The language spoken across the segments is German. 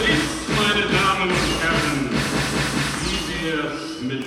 Strich, meine Damen und Herren, wie wir mit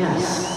Yes.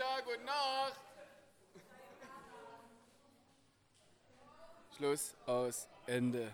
Micha, gute Nacht. Schluss, aus, Ende.